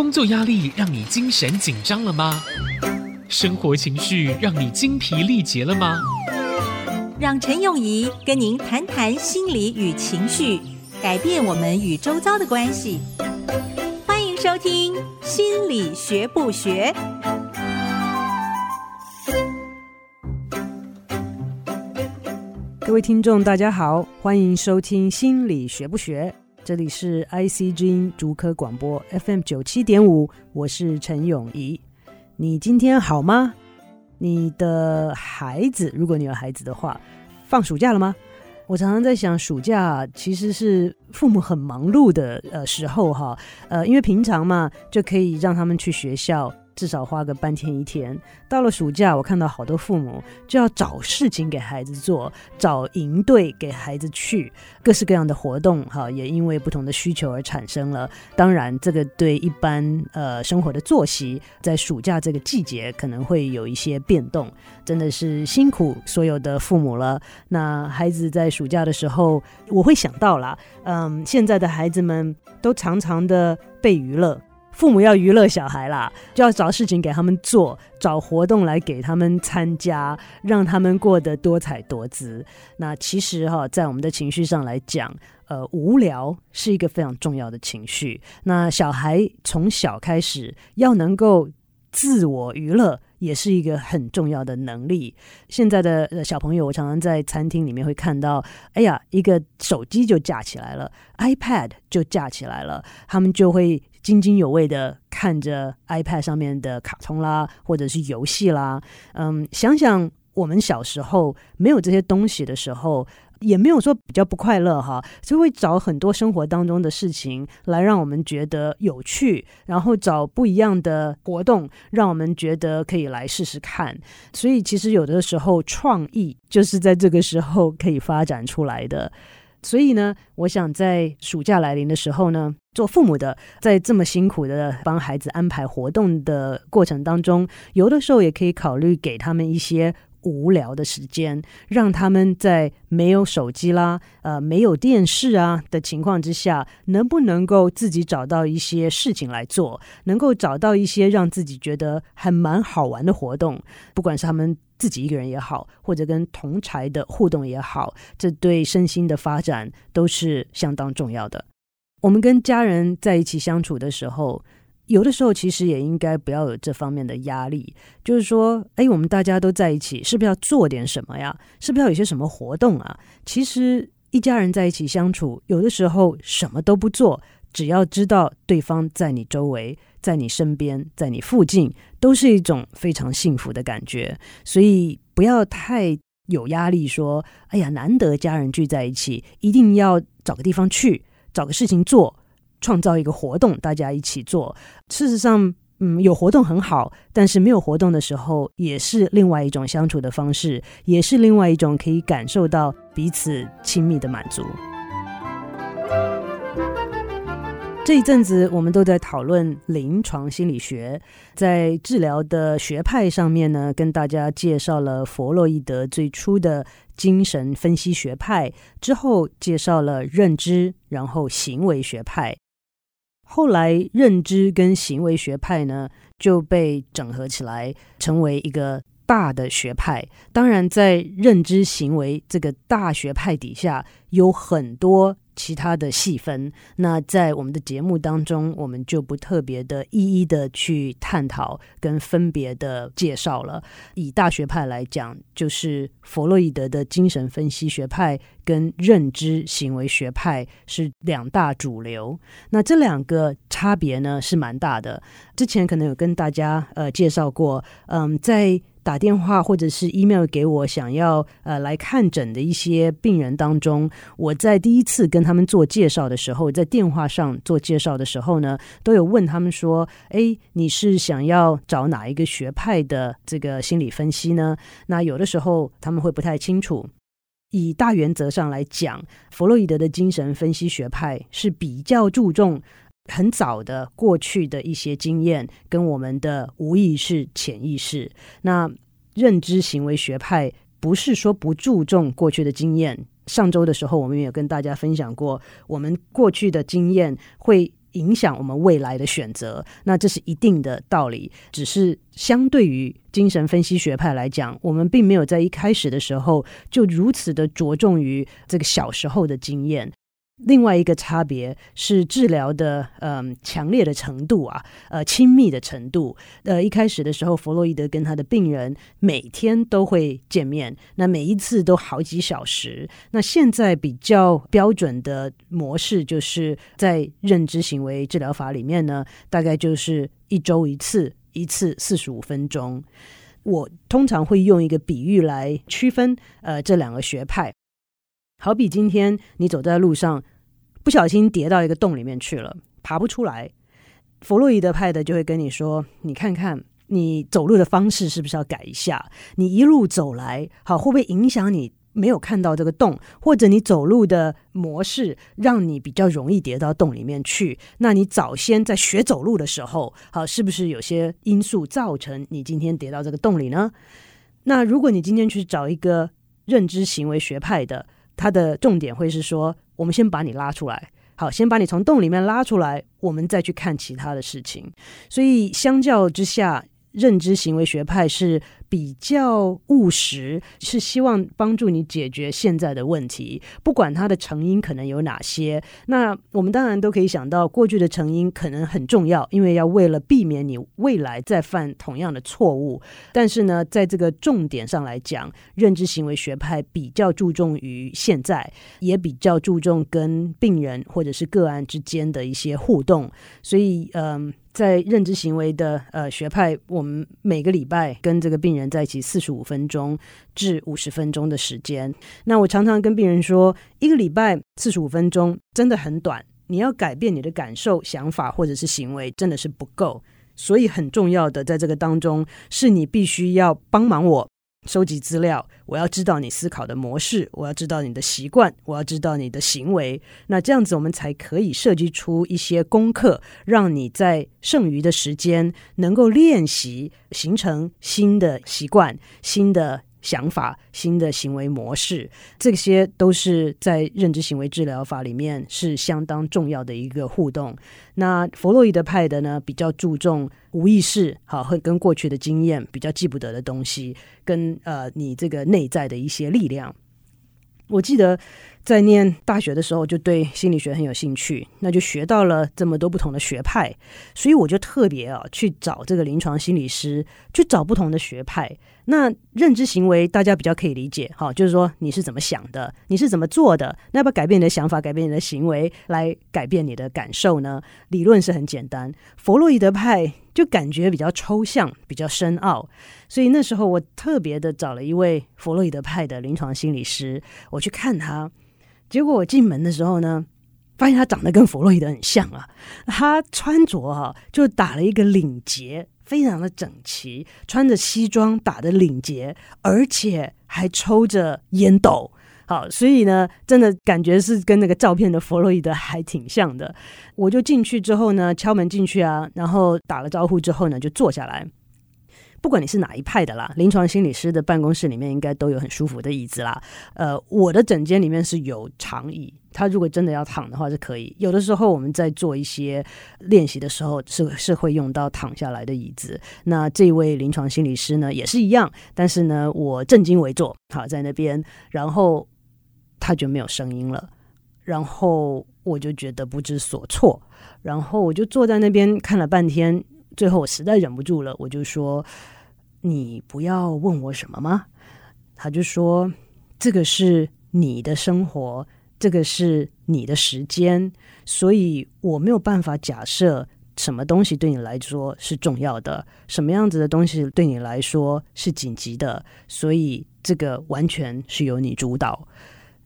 工作压力让你精神紧张了吗？生活情绪让你精疲力竭了吗？让陈永仪跟您谈谈心理与情绪，改变我们与周遭的关系。欢迎收听《心理学不学》。各位听众，大家好，欢迎收听《心理学不学》，这里是 IC 之音竹科广播 FM 九七点五，我是陈永仪。你今天好吗？你的孩子，如果你有孩子的话，放暑假了吗？我常常在想，暑假其实是父母很忙碌的呃时候哈，呃，因为平常嘛，就可以让他们去学校。至少花个半天一天。到了暑假，我看到好多父母就要找事情给孩子做，找营队给孩子去，各式各样的活动哈，也因为不同的需求而产生了。当然，这个对一般呃生活的作息，在暑假这个季节可能会有一些变动，真的是辛苦所有的父母了。那孩子在暑假的时候，我会想到啦，嗯，现在的孩子们都常常的被娱乐。父母要娱乐小孩啦，就要找事情给他们做，找活动来给他们参加，让他们过得多彩多姿。那其实哈，在我们的情绪上来讲，呃，无聊是一个非常重要的情绪。那小孩从小开始要能够自我娱乐，也是一个很重要的能力。现在的小朋友，我常常在餐厅里面会看到，哎呀，一个手机就架起来了，iPad 就架起来了，他们就会。津津有味的看着 iPad 上面的卡通啦，或者是游戏啦，嗯，想想我们小时候没有这些东西的时候，也没有说比较不快乐哈，就会找很多生活当中的事情来让我们觉得有趣，然后找不一样的活动，让我们觉得可以来试试看。所以其实有的时候创意就是在这个时候可以发展出来的。所以呢，我想在暑假来临的时候呢，做父母的在这么辛苦的帮孩子安排活动的过程当中，有的时候也可以考虑给他们一些无聊的时间，让他们在没有手机啦、呃没有电视啊的情况之下，能不能够自己找到一些事情来做，能够找到一些让自己觉得还蛮好玩的活动，不管是他们。自己一个人也好，或者跟同才的互动也好，这对身心的发展都是相当重要的。我们跟家人在一起相处的时候，有的时候其实也应该不要有这方面的压力，就是说，哎，我们大家都在一起，是不是要做点什么呀？是不是要有些什么活动啊？其实一家人在一起相处，有的时候什么都不做。只要知道对方在你周围，在你身边，在你附近，都是一种非常幸福的感觉。所以不要太有压力，说：“哎呀，难得家人聚在一起，一定要找个地方去，找个事情做，创造一个活动，大家一起做。”事实上，嗯，有活动很好，但是没有活动的时候，也是另外一种相处的方式，也是另外一种可以感受到彼此亲密的满足。这一阵子，我们都在讨论临床心理学，在治疗的学派上面呢，跟大家介绍了弗洛伊德最初的精神分析学派，之后介绍了认知，然后行为学派。后来，认知跟行为学派呢就被整合起来，成为一个大的学派。当然，在认知行为这个大学派底下，有很多。其他的细分，那在我们的节目当中，我们就不特别的一一的去探讨跟分别的介绍了。以大学派来讲，就是弗洛伊德的精神分析学派跟认知行为学派是两大主流。那这两个差别呢是蛮大的。之前可能有跟大家呃介绍过，嗯，在。打电话或者是 email 给我想要呃来看诊的一些病人当中，我在第一次跟他们做介绍的时候，在电话上做介绍的时候呢，都有问他们说：“诶，你是想要找哪一个学派的这个心理分析呢？”那有的时候他们会不太清楚。以大原则上来讲，弗洛伊德的精神分析学派是比较注重。很早的过去的一些经验，跟我们的无意识、潜意识。那认知行为学派不是说不注重过去的经验。上周的时候，我们也跟大家分享过，我们过去的经验会影响我们未来的选择，那这是一定的道理。只是相对于精神分析学派来讲，我们并没有在一开始的时候就如此的着重于这个小时候的经验。另外一个差别是治疗的，嗯，强烈的程度啊，呃，亲密的程度。呃，一开始的时候，弗洛伊德跟他的病人每天都会见面，那每一次都好几小时。那现在比较标准的模式，就是在认知行为治疗法里面呢，大概就是一周一次，一次四十五分钟。我通常会用一个比喻来区分，呃，这两个学派。好比今天你走在路上，不小心跌到一个洞里面去了，爬不出来。弗洛伊德派的就会跟你说：“你看看，你走路的方式是不是要改一下？你一路走来，好，会不会影响你没有看到这个洞？或者你走路的模式让你比较容易跌到洞里面去？那你早先在学走路的时候，好，是不是有些因素造成你今天跌到这个洞里呢？那如果你今天去找一个认知行为学派的，它的重点会是说，我们先把你拉出来，好，先把你从洞里面拉出来，我们再去看其他的事情。所以相较之下，认知行为学派是比较务实，是希望帮助你解决现在的问题，不管它的成因可能有哪些。那我们当然都可以想到，过去的成因可能很重要，因为要为了避免你未来再犯同样的错误。但是呢，在这个重点上来讲，认知行为学派比较注重于现在，也比较注重跟病人或者是个案之间的一些互动。所以，嗯。在认知行为的呃学派，我们每个礼拜跟这个病人在一起四十五分钟至五十分钟的时间。那我常常跟病人说，一个礼拜四十五分钟真的很短，你要改变你的感受、想法或者是行为，真的是不够。所以很重要的，在这个当中，是你必须要帮忙我。收集资料，我要知道你思考的模式，我要知道你的习惯，我要知道你的行为。那这样子，我们才可以设计出一些功课，让你在剩余的时间能够练习，形成新的习惯，新的。想法、新的行为模式，这些都是在认知行为治疗法里面是相当重要的一个互动。那弗洛伊德派的呢，比较注重无意识，好，会跟过去的经验比较记不得的东西，跟呃你这个内在的一些力量。我记得在念大学的时候，就对心理学很有兴趣，那就学到了这么多不同的学派，所以我就特别啊去找这个临床心理师，去找不同的学派。那认知行为大家比较可以理解，哈，就是说你是怎么想的，你是怎么做的，那要不要改变你的想法，改变你的行为，来改变你的感受呢？理论是很简单，弗洛伊德派就感觉比较抽象，比较深奥，所以那时候我特别的找了一位弗洛伊德派的临床心理师，我去看他，结果我进门的时候呢，发现他长得跟弗洛伊德很像啊，他穿着哈就打了一个领结。非常的整齐，穿着西装打的领结，而且还抽着烟斗，好，所以呢，真的感觉是跟那个照片的弗洛伊德还挺像的。我就进去之后呢，敲门进去啊，然后打了招呼之后呢，就坐下来。不管你是哪一派的啦，临床心理师的办公室里面应该都有很舒服的椅子啦。呃，我的诊间里面是有长椅，他如果真的要躺的话是可以。有的时候我们在做一些练习的时候是是会用到躺下来的椅子。那这位临床心理师呢也是一样，但是呢我正襟危坐，好在那边，然后他就没有声音了，然后我就觉得不知所措，然后我就坐在那边看了半天。最后我实在忍不住了，我就说：“你不要问我什么吗？”他就说：“这个是你的生活，这个是你的时间，所以我没有办法假设什么东西对你来说是重要的，什么样子的东西对你来说是紧急的，所以这个完全是由你主导。”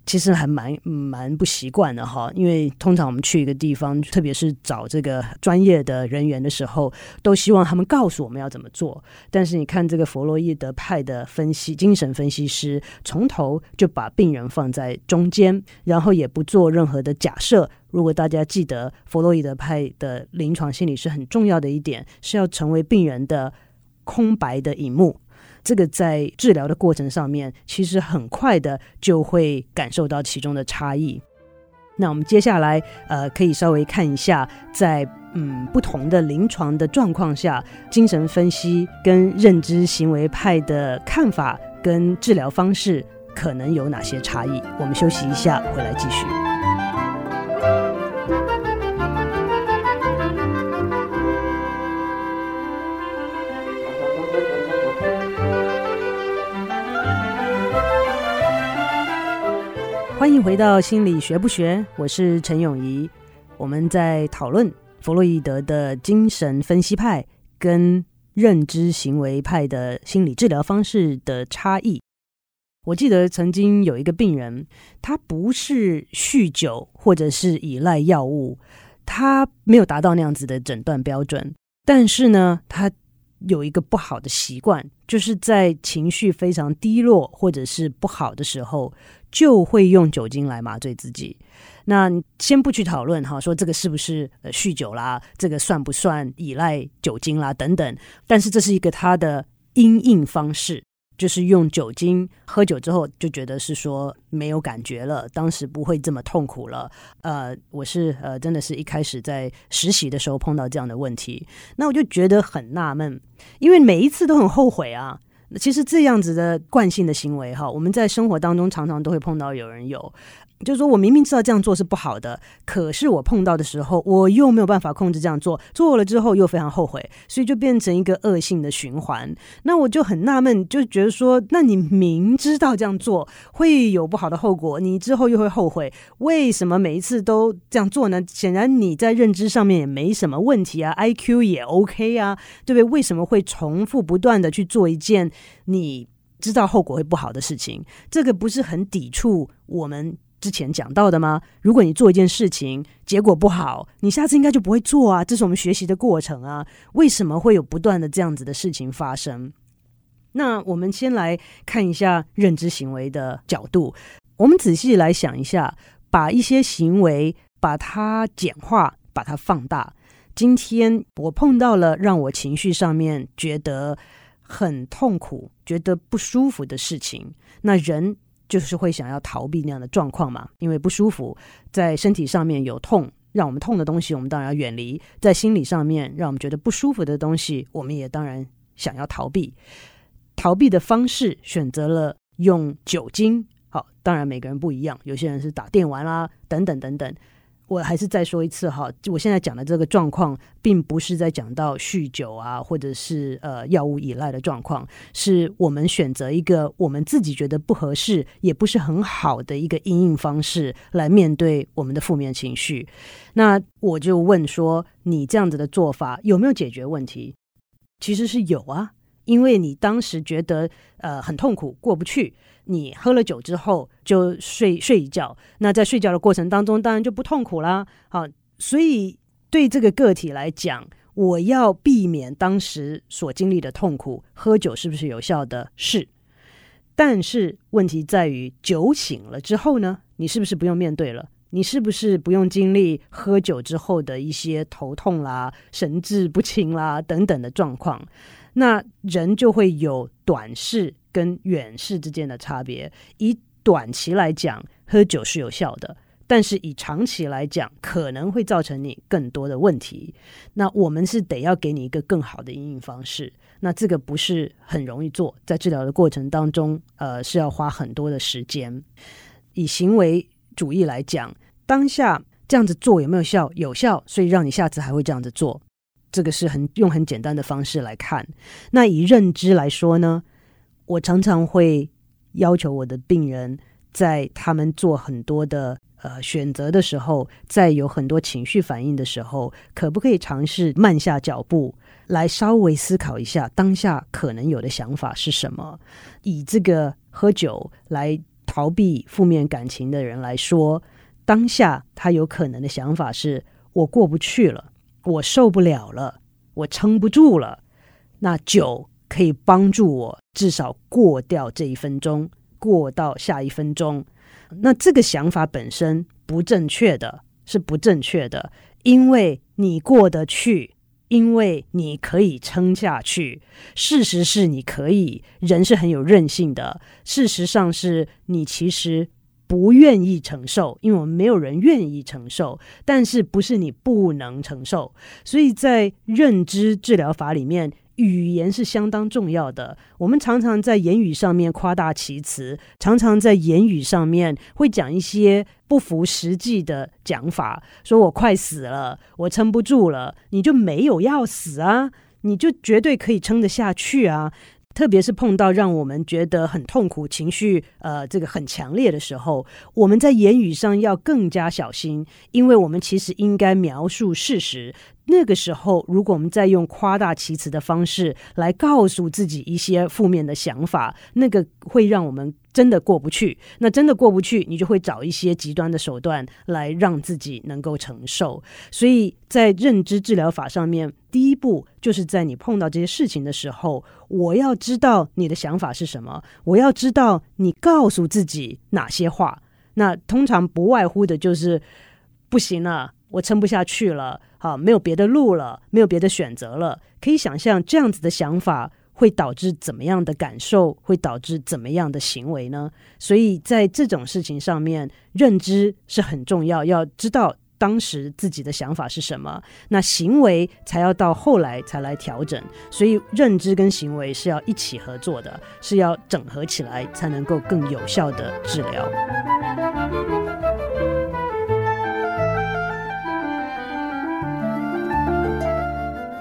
其实还蛮蛮不习惯的哈，因为通常我们去一个地方，特别是找这个专业的人员的时候，都希望他们告诉我们要怎么做。但是你看这个弗洛伊德派的分析，精神分析师从头就把病人放在中间，然后也不做任何的假设。如果大家记得弗洛伊德派的临床心理是很重要的一点，是要成为病人的空白的荧幕。这个在治疗的过程上面，其实很快的就会感受到其中的差异。那我们接下来呃，可以稍微看一下在，嗯不同的临床的状况下，精神分析跟认知行为派的看法跟治疗方式可能有哪些差异。我们休息一下，回来继续。欢迎回到心理学不学，我是陈永仪。我们在讨论弗洛伊德的精神分析派跟认知行为派的心理治疗方式的差异。我记得曾经有一个病人，他不是酗酒或者是依赖药物，他没有达到那样子的诊断标准，但是呢，他有一个不好的习惯，就是在情绪非常低落或者是不好的时候。就会用酒精来麻醉自己。那先不去讨论哈，说这个是不是呃酗酒啦，这个算不算依赖酒精啦等等。但是这是一个他的因应方式，就是用酒精喝酒之后就觉得是说没有感觉了，当时不会这么痛苦了。呃，我是呃真的是一开始在实习的时候碰到这样的问题，那我就觉得很纳闷，因为每一次都很后悔啊。其实这样子的惯性的行为，哈，我们在生活当中常常都会碰到有人有。就是说我明明知道这样做是不好的，可是我碰到的时候，我又没有办法控制这样做，做了之后又非常后悔，所以就变成一个恶性的循环。那我就很纳闷，就觉得说，那你明知道这样做会有不好的后果，你之后又会后悔，为什么每一次都这样做呢？显然你在认知上面也没什么问题啊，IQ 也 OK 啊，对不对？为什么会重复不断的去做一件你知道后果会不好的事情？这个不是很抵触我们之前讲到的吗？如果你做一件事情结果不好，你下次应该就不会做啊。这是我们学习的过程啊。为什么会有不断的这样子的事情发生？那我们先来看一下认知行为的角度。我们仔细来想一下，把一些行为把它简化，把它放大。今天我碰到了让我情绪上面觉得很痛苦、觉得不舒服的事情，那人。就是会想要逃避那样的状况嘛，因为不舒服，在身体上面有痛，让我们痛的东西，我们当然要远离；在心理上面，让我们觉得不舒服的东西，我们也当然想要逃避。逃避的方式选择了用酒精，好，当然每个人不一样，有些人是打电玩啦，等等等等。我还是再说一次哈，我现在讲的这个状况，并不是在讲到酗酒啊，或者是呃药物依赖的状况，是我们选择一个我们自己觉得不合适，也不是很好的一个因应方式来面对我们的负面情绪。那我就问说，你这样子的做法有没有解决问题？其实是有啊，因为你当时觉得呃很痛苦，过不去。你喝了酒之后就睡睡一觉，那在睡觉的过程当中，当然就不痛苦啦。好，所以对这个个体来讲，我要避免当时所经历的痛苦，喝酒是不是有效的？是。但是问题在于，酒醒了之后呢，你是不是不用面对了？你是不是不用经历喝酒之后的一些头痛啦、神志不清啦等等的状况？那人就会有短视跟远视之间的差别。以短期来讲，喝酒是有效的，但是以长期来讲，可能会造成你更多的问题。那我们是得要给你一个更好的因应方式。那这个不是很容易做，在治疗的过程当中，呃，是要花很多的时间。以行为主义来讲，当下这样子做有没有效？有效，所以让你下次还会这样子做。这个是很用很简单的方式来看。那以认知来说呢，我常常会要求我的病人，在他们做很多的呃选择的时候，在有很多情绪反应的时候，可不可以尝试慢下脚步，来稍微思考一下当下可能有的想法是什么？以这个喝酒来逃避负面感情的人来说，当下他有可能的想法是：我过不去了。我受不了了，我撑不住了。那酒可以帮助我至少过掉这一分钟，过到下一分钟。那这个想法本身不正确的，是不正确的，因为你过得去，因为你可以撑下去。事实是你可以，人是很有韧性的。事实上是你其实不愿意承受，因为我们没有人愿意承受，但是不是你不能承受。所以在认知治疗法里面，语言是相当重要的。我们常常在言语上面夸大其词，常常在言语上面会讲一些不符实际的讲法，说我快死了，我撑不住了，你就没有要死啊，你就绝对可以撑得下去啊。特别是碰到让我们觉得很痛苦、情绪呃这个很强烈的时候，我们在言语上要更加小心，因为我们其实应该描述事实。那个时候，如果我们再用夸大其词的方式来告诉自己一些负面的想法，那个会让我们真的过不去。那真的过不去，你就会找一些极端的手段来让自己能够承受。所以在认知治疗法上面，第一步就是在你碰到这些事情的时候，我要知道你的想法是什么，我要知道你告诉自己哪些话。那通常不外乎的就是不行了，我撑不下去了。啊，没有别的路了，没有别的选择了。可以想象这样子的想法会导致怎么样的感受，会导致怎么样的行为呢？所以在这种事情上面，认知是很重要，要知道当时自己的想法是什么，那行为才要到后来才来调整。所以认知跟行为是要一起合作的，是要整合起来才能够更有效的治疗。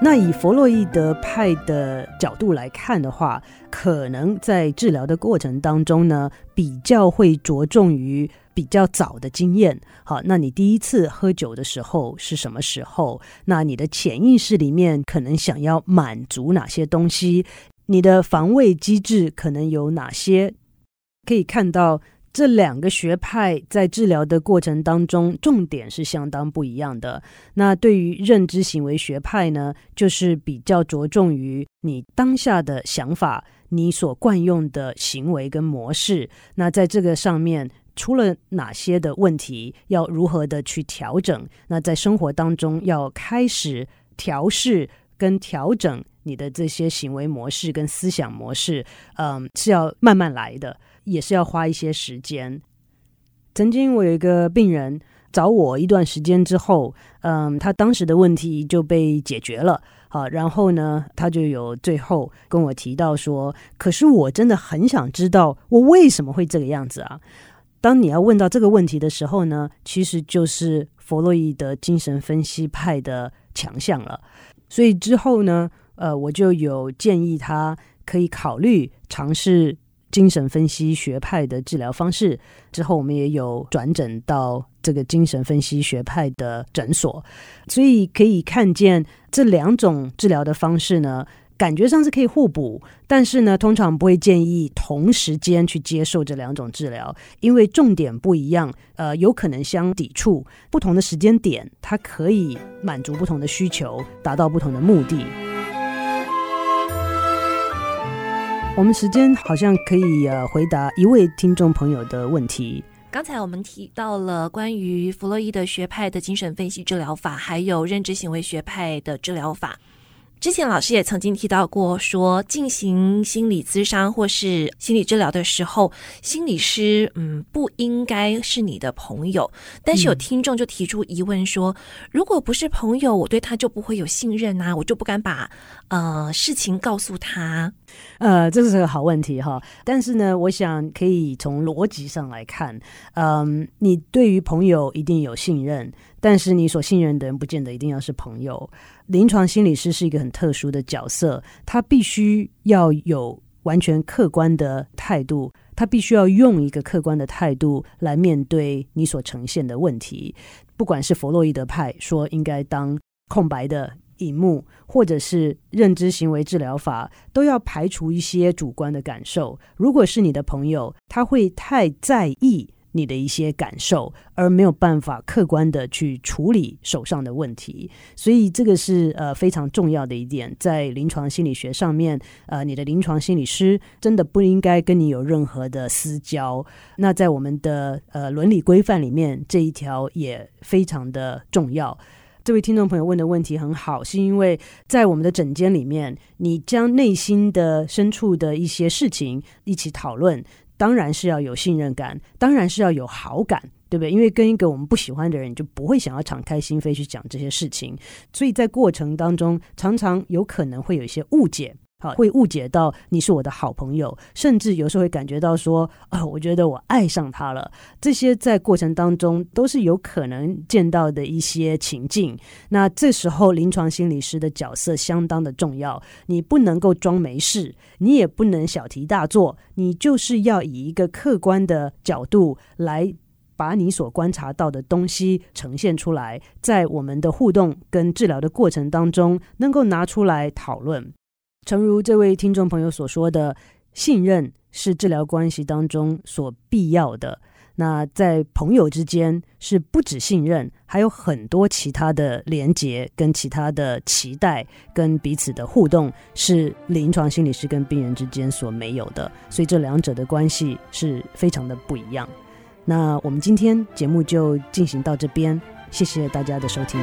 那以弗洛伊德派的角度来看的话，可能在治疗的过程当中呢，比较会着重于比较早的经验。好，那你第一次喝酒的时候是什么时候？那你的潜意识里面可能想要满足哪些东西？你的防卫机制可能有哪些？可以看到。这两个学派在治疗的过程当中，重点是相当不一样的。那对于认知行为学派呢，就是比较着重于你当下的想法，你所惯用的行为跟模式。那在这个上面出了哪些的问题，要如何的去调整？那在生活当中要开始调试跟调整你的这些行为模式跟思想模式，嗯，是要慢慢来的。也是要花一些时间。曾经我有一个病人找我一段时间之后，嗯，他当时的问题就被解决了。好，然后呢，他就有最后跟我提到说：“可是我真的很想知道，我为什么会这个样子啊？”当你要问到这个问题的时候呢，其实就是弗洛伊德精神分析派的强项了。所以之后呢，呃，我就有建议他可以考虑尝试。精神分析学派的治疗方式之后，我们也有转诊到这个精神分析学派的诊所，所以可以看见这两种治疗的方式呢，感觉上是可以互补，但是呢，通常不会建议同时间去接受这两种治疗，因为重点不一样，呃，有可能相抵触。不同的时间点，它可以满足不同的需求，达到不同的目的。我们时间好像可以呃回答一位听众朋友的问题。刚才我们提到了关于弗洛伊德学派的精神分析治疗法，还有认知行为学派的治疗法。之前老师也曾经提到过，说进行心理咨商或是心理治疗的时候，心理师嗯不应该是你的朋友。但是有听众就提出疑问说，如果不是朋友，我对他就不会有信任啊，我就不敢把呃事情告诉他。呃，这是个好问题哈。但是呢，我想可以从逻辑上来看，嗯、你对于朋友一定有信任，但是你所信任的人不见得一定要是朋友。临床心理师是一个很特殊的角色，他必须要有完全客观的态度，他必须要用一个客观的态度来面对你所呈现的问题。不管是弗洛伊德派说应该当空白的荧幕，或者是认知行为治疗法，都要排除一些主观的感受。如果是你的朋友，他会太在意。你的一些感受，而没有办法客观的去处理手上的问题，所以这个是呃非常重要的一点，在临床心理学上面，呃，你的临床心理师真的不应该跟你有任何的私交。那在我们的呃伦理规范里面，这一条也非常的重要。这位听众朋友问的问题很好，是因为在我们的诊间里面，你将内心的深处的一些事情一起讨论，当然是要有信任感，当然是要有好感，对不对？因为跟一个我们不喜欢的人，就不会想要敞开心扉去讲这些事情，所以在过程当中，常常有可能会有一些误解。会误解到你是我的好朋友，甚至有时候会感觉到说，啊、哦，我觉得我爱上他了。这些在过程当中都是有可能见到的一些情境。那这时候，临床心理师的角色相当的重要。你不能够装没事，你也不能小题大做，你就是要以一个客观的角度来把你所观察到的东西呈现出来，在我们的互动跟治疗的过程当中，能够拿出来讨论。诚如这位听众朋友所说的，信任是治疗关系当中所必要的。那在朋友之间是不止信任，还有很多其他的连结、跟其他的期待、跟彼此的互动，是临床心理师跟病人之间所没有的。所以这两者的关系是非常的不一样。那我们今天节目就进行到这边，谢谢大家的收听。